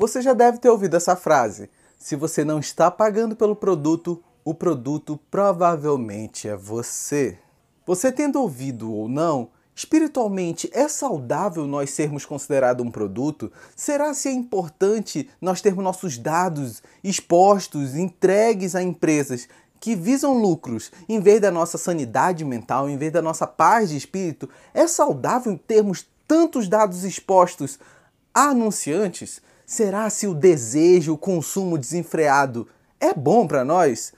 Você já deve ter ouvido essa frase. Se você não está pagando pelo produto, o produto provavelmente é você. Você tendo ouvido ou não, espiritualmente é saudável nós sermos considerados um produto? Será se é importante nós termos nossos dados expostos, entregues a empresas que visam lucros em vez da nossa sanidade mental, em vez da nossa paz de espírito, é saudável termos tantos dados expostos a anunciantes? Será se o desejo, o consumo desenfreado é bom para nós?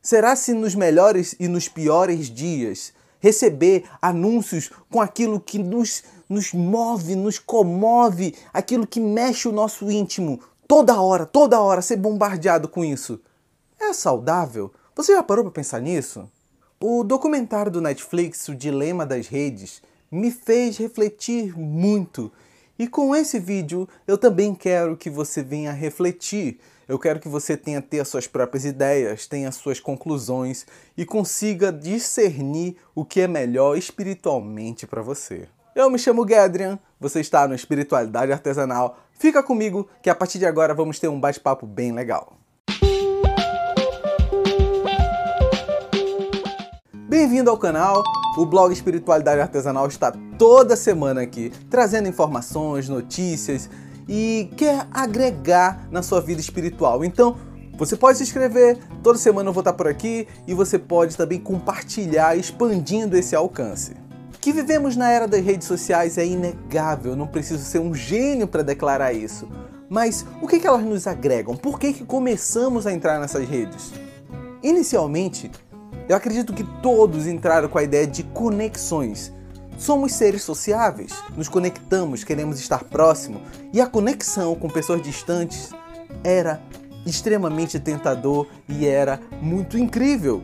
Será se nos melhores e nos piores dias receber anúncios com aquilo que nos, nos move, nos comove, aquilo que mexe o nosso íntimo, toda hora, toda hora ser bombardeado com isso? É saudável? Você já parou para pensar nisso? O documentário do Netflix, O Dilema das Redes, me fez refletir muito. E com esse vídeo eu também quero que você venha refletir. Eu quero que você tenha ter as suas próprias ideias, tenha as suas conclusões e consiga discernir o que é melhor espiritualmente para você. Eu me chamo Gadrian, você está no Espiritualidade Artesanal. Fica comigo que a partir de agora vamos ter um bate-papo bem legal. Bem-vindo ao canal. O blog Espiritualidade Artesanal está toda semana aqui, trazendo informações, notícias e quer agregar na sua vida espiritual. Então, você pode se inscrever, toda semana eu vou estar por aqui e você pode também compartilhar, expandindo esse alcance. Que vivemos na era das redes sociais é inegável, não preciso ser um gênio para declarar isso. Mas o que, que elas nos agregam? Por que, que começamos a entrar nessas redes? Inicialmente, eu acredito que todos entraram com a ideia de conexões. Somos seres sociáveis, nos conectamos, queremos estar próximo, e a conexão com pessoas distantes era extremamente tentador e era muito incrível.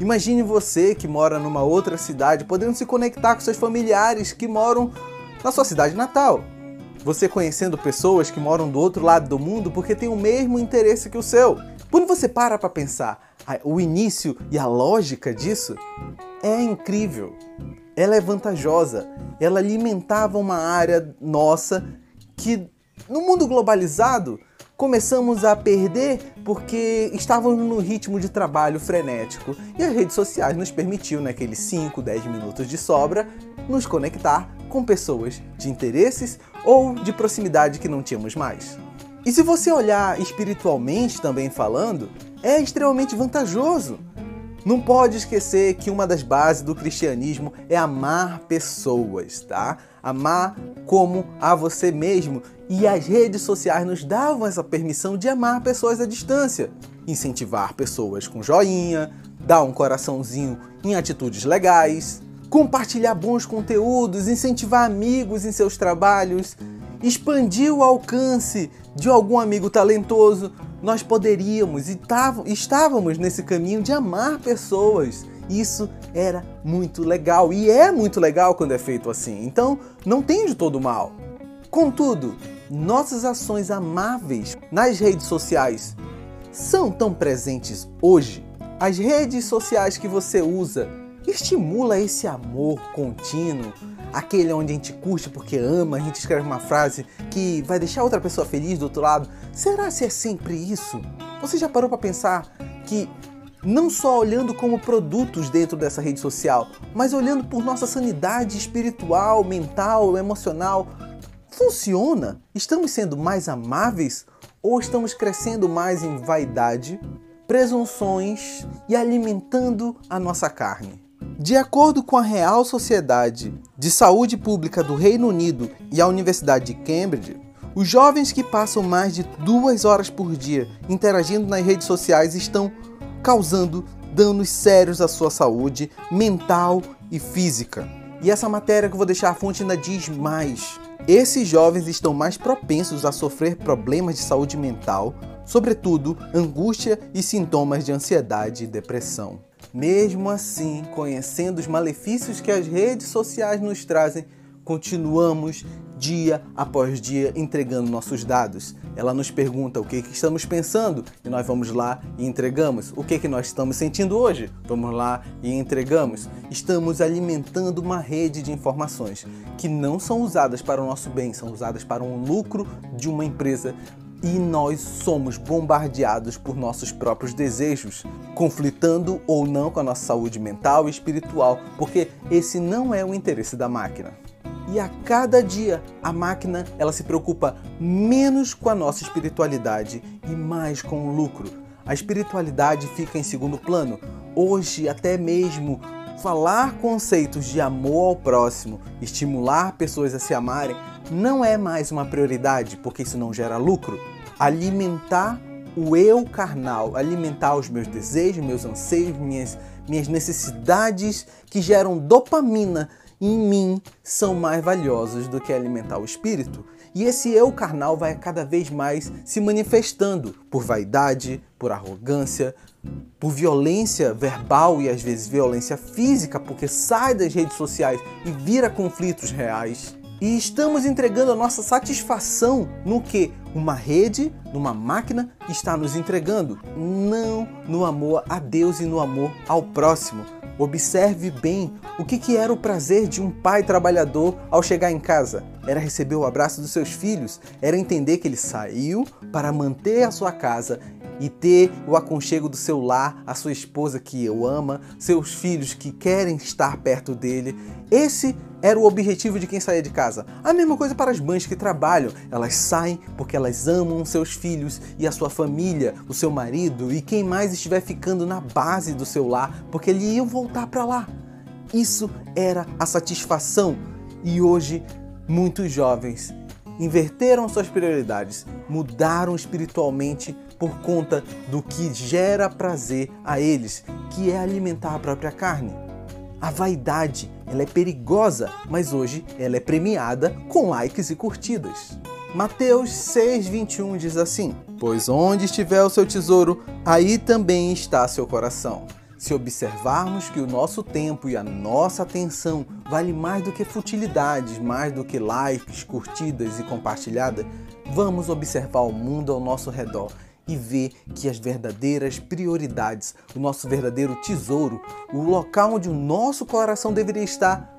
Imagine você que mora numa outra cidade podendo se conectar com seus familiares que moram na sua cidade natal. Você conhecendo pessoas que moram do outro lado do mundo porque têm o mesmo interesse que o seu. Quando você para para pensar o início e a lógica disso é incrível. Ela é vantajosa. Ela alimentava uma área nossa que no mundo globalizado começamos a perder porque estávamos no ritmo de trabalho frenético e as redes sociais nos permitiu naqueles 5, 10 minutos de sobra nos conectar com pessoas de interesses ou de proximidade que não tínhamos mais. E se você olhar espiritualmente também falando, é extremamente vantajoso. Não pode esquecer que uma das bases do cristianismo é amar pessoas, tá? Amar como a você mesmo. E as redes sociais nos davam essa permissão de amar pessoas à distância. Incentivar pessoas com joinha, dar um coraçãozinho em atitudes legais, compartilhar bons conteúdos, incentivar amigos em seus trabalhos, expandir o alcance de algum amigo talentoso, nós poderíamos e estávamos nesse caminho de amar pessoas. Isso era muito legal e é muito legal quando é feito assim. Então, não tem de todo mal. Contudo, nossas ações amáveis nas redes sociais são tão presentes hoje. As redes sociais que você usa estimula esse amor contínuo, aquele onde a gente curte porque ama, a gente escreve uma frase que vai deixar outra pessoa feliz do outro lado. Será se é sempre isso? Você já parou para pensar que não só olhando como produtos dentro dessa rede social, mas olhando por nossa sanidade espiritual, mental, emocional, funciona? Estamos sendo mais amáveis ou estamos crescendo mais em vaidade, presunções e alimentando a nossa carne? De acordo com a Real Sociedade de Saúde Pública do Reino Unido e a Universidade de Cambridge, os jovens que passam mais de duas horas por dia interagindo nas redes sociais estão causando danos sérios à sua saúde mental e física. E essa matéria que eu vou deixar a fonte ainda diz mais. Esses jovens estão mais propensos a sofrer problemas de saúde mental, sobretudo angústia e sintomas de ansiedade e depressão. Mesmo assim, conhecendo os malefícios que as redes sociais nos trazem, continuamos dia após dia entregando nossos dados. Ela nos pergunta o que, que estamos pensando e nós vamos lá e entregamos. O que, que nós estamos sentindo hoje? Vamos lá e entregamos. Estamos alimentando uma rede de informações que não são usadas para o nosso bem, são usadas para um lucro de uma empresa e nós somos bombardeados por nossos próprios desejos, conflitando ou não com a nossa saúde mental e espiritual, porque esse não é o interesse da máquina. E a cada dia a máquina ela se preocupa menos com a nossa espiritualidade e mais com o lucro. A espiritualidade fica em segundo plano. Hoje até mesmo falar conceitos de amor ao próximo, estimular pessoas a se amarem, não é mais uma prioridade, porque isso não gera lucro. Alimentar o eu carnal, alimentar os meus desejos, meus anseios, minhas, minhas necessidades que geram dopamina em mim são mais valiosos do que alimentar o espírito. E esse eu carnal vai cada vez mais se manifestando por vaidade, por arrogância, por violência verbal e às vezes violência física, porque sai das redes sociais e vira conflitos reais. E estamos entregando a nossa satisfação no que uma rede, numa máquina está nos entregando, não no amor a Deus e no amor ao próximo. Observe bem o que, que era o prazer de um pai trabalhador ao chegar em casa. Era receber o abraço dos seus filhos, era entender que ele saiu para manter a sua casa e ter o aconchego do seu lar, a sua esposa que o ama, seus filhos que querem estar perto dele. Esse era o objetivo de quem saía de casa. A mesma coisa para as mães que trabalham. Elas saem porque elas amam seus filhos e a sua família, o seu marido e quem mais estiver ficando na base do seu lar, porque eles iam voltar para lá. Isso era a satisfação. E hoje, muitos jovens inverteram suas prioridades, mudaram espiritualmente por conta do que gera prazer a eles, que é alimentar a própria carne. A vaidade, ela é perigosa, mas hoje ela é premiada com likes e curtidas. Mateus 6:21 diz assim: Pois onde estiver o seu tesouro, aí também está seu coração. Se observarmos que o nosso tempo e a nossa atenção vale mais do que futilidades, mais do que likes, curtidas e compartilhadas, vamos observar o mundo ao nosso redor e ver que as verdadeiras prioridades, o nosso verdadeiro tesouro, o local onde o nosso coração deveria estar,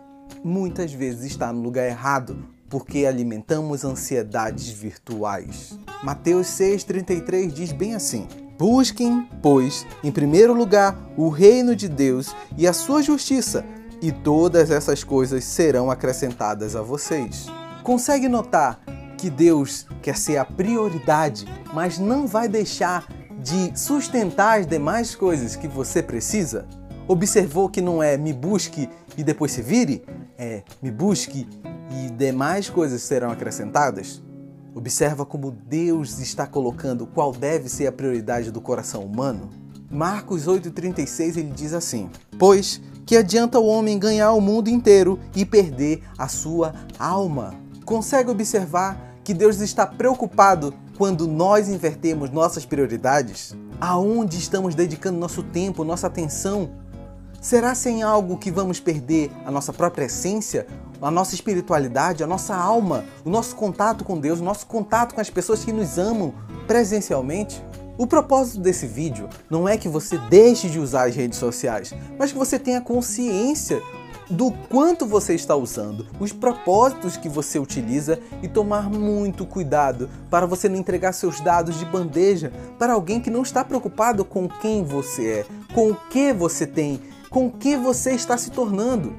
muitas vezes está no lugar errado, porque alimentamos ansiedades virtuais. Mateus 6,33 diz bem assim: Busquem, pois, em primeiro lugar o reino de Deus e a sua justiça, e todas essas coisas serão acrescentadas a vocês. Consegue notar que Deus quer ser a prioridade, mas não vai deixar de sustentar as demais coisas que você precisa? Observou que não é me busque e depois se vire? É me busque e demais coisas serão acrescentadas? Observa como Deus está colocando qual deve ser a prioridade do coração humano. Marcos 8,36 ele diz assim: Pois que adianta o homem ganhar o mundo inteiro e perder a sua alma? Consegue observar que Deus está preocupado quando nós invertemos nossas prioridades? Aonde estamos dedicando nosso tempo, nossa atenção? Será sem algo que vamos perder a nossa própria essência, a nossa espiritualidade, a nossa alma, o nosso contato com Deus, o nosso contato com as pessoas que nos amam presencialmente? O propósito desse vídeo não é que você deixe de usar as redes sociais, mas que você tenha consciência do quanto você está usando, os propósitos que você utiliza e tomar muito cuidado para você não entregar seus dados de bandeja para alguém que não está preocupado com quem você é, com o que você tem, com o que você está se tornando.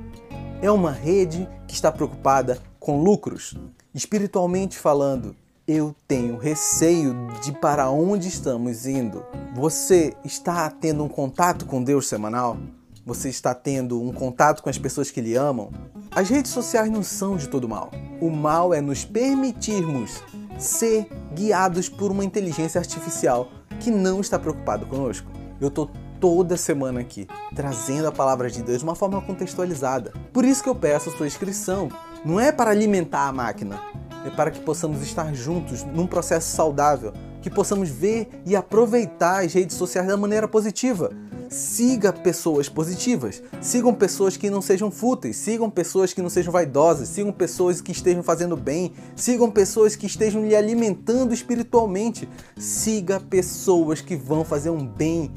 É uma rede que está preocupada com lucros. Espiritualmente falando, eu tenho receio de para onde estamos indo. Você está tendo um contato com Deus semanal? Você está tendo um contato com as pessoas que lhe amam? As redes sociais não são de todo mal. O mal é nos permitirmos ser guiados por uma inteligência artificial que não está preocupado conosco. Eu estou toda semana aqui, trazendo a palavra de Deus de uma forma contextualizada. Por isso que eu peço a sua inscrição. Não é para alimentar a máquina, é para que possamos estar juntos num processo saudável, que possamos ver e aproveitar as redes sociais da maneira positiva. Siga pessoas positivas, sigam pessoas que não sejam fúteis, sigam pessoas que não sejam vaidosas, sigam pessoas que estejam fazendo bem, sigam pessoas que estejam lhe alimentando espiritualmente, siga pessoas que vão fazer um bem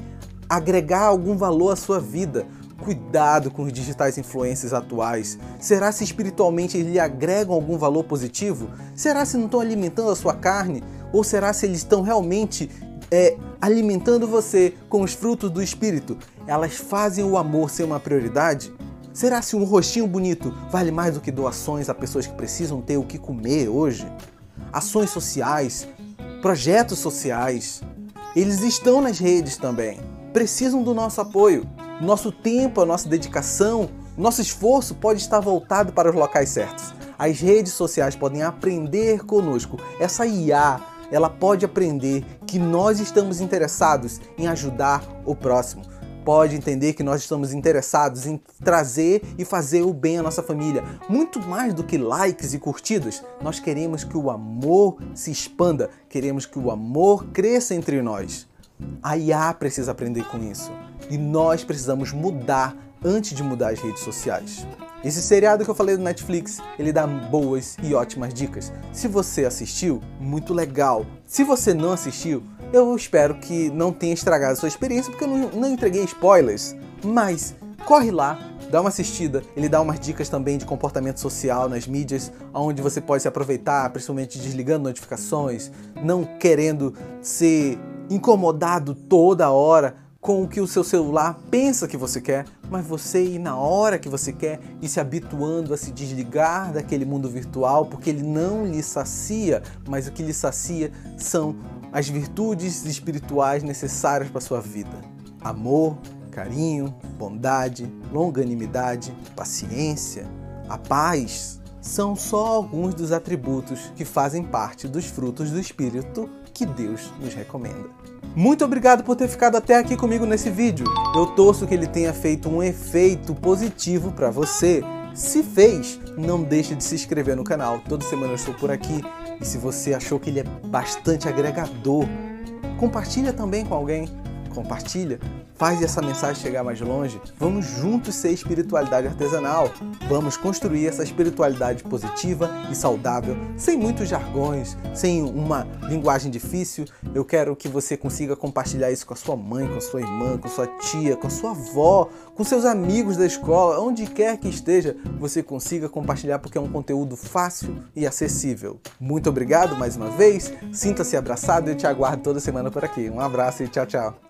agregar algum valor à sua vida. Cuidado com os digitais influencers atuais. Será se espiritualmente eles lhe agregam algum valor positivo? Será se não estão alimentando a sua carne? Ou será se eles estão realmente é, alimentando você com os frutos do Espírito? Elas fazem o amor ser uma prioridade? Será se um rostinho bonito vale mais do que doações a pessoas que precisam ter o que comer hoje? Ações sociais, projetos sociais, eles estão nas redes também. Precisam do nosso apoio. Nosso tempo, a nossa dedicação, nosso esforço pode estar voltado para os locais certos. As redes sociais podem aprender conosco. Essa IA, ela pode aprender que nós estamos interessados em ajudar o próximo pode entender que nós estamos interessados em trazer e fazer o bem à nossa família. Muito mais do que likes e curtidas, nós queremos que o amor se expanda, queremos que o amor cresça entre nós. A IA precisa aprender com isso e nós precisamos mudar antes de mudar as redes sociais. Esse seriado que eu falei do Netflix, ele dá boas e ótimas dicas. Se você assistiu, muito legal. Se você não assistiu, eu espero que não tenha estragado a sua experiência, porque eu não, não entreguei spoilers. Mas corre lá, dá uma assistida. Ele dá umas dicas também de comportamento social nas mídias, onde você pode se aproveitar, principalmente desligando notificações, não querendo ser incomodado toda hora com o que o seu celular pensa que você quer, mas você ir na hora que você quer e se habituando a se desligar daquele mundo virtual, porque ele não lhe sacia, mas o que lhe sacia são as virtudes espirituais necessárias para sua vida: amor, carinho, bondade, longanimidade, paciência, a paz. São só alguns dos atributos que fazem parte dos frutos do Espírito que Deus nos recomenda. Muito obrigado por ter ficado até aqui comigo nesse vídeo. Eu torço que ele tenha feito um efeito positivo para você. Se fez, não deixe de se inscrever no canal. Toda semana eu estou por aqui e se você achou que ele é bastante agregador, compartilha também com alguém. Compartilha Faz essa mensagem chegar mais longe. Vamos juntos ser espiritualidade artesanal. Vamos construir essa espiritualidade positiva e saudável, sem muitos jargões, sem uma linguagem difícil. Eu quero que você consiga compartilhar isso com a sua mãe, com a sua irmã, com a sua tia, com a sua avó, com seus amigos da escola, onde quer que esteja, você consiga compartilhar porque é um conteúdo fácil e acessível. Muito obrigado mais uma vez. Sinta-se abraçado e eu te aguardo toda semana por aqui. Um abraço e tchau, tchau.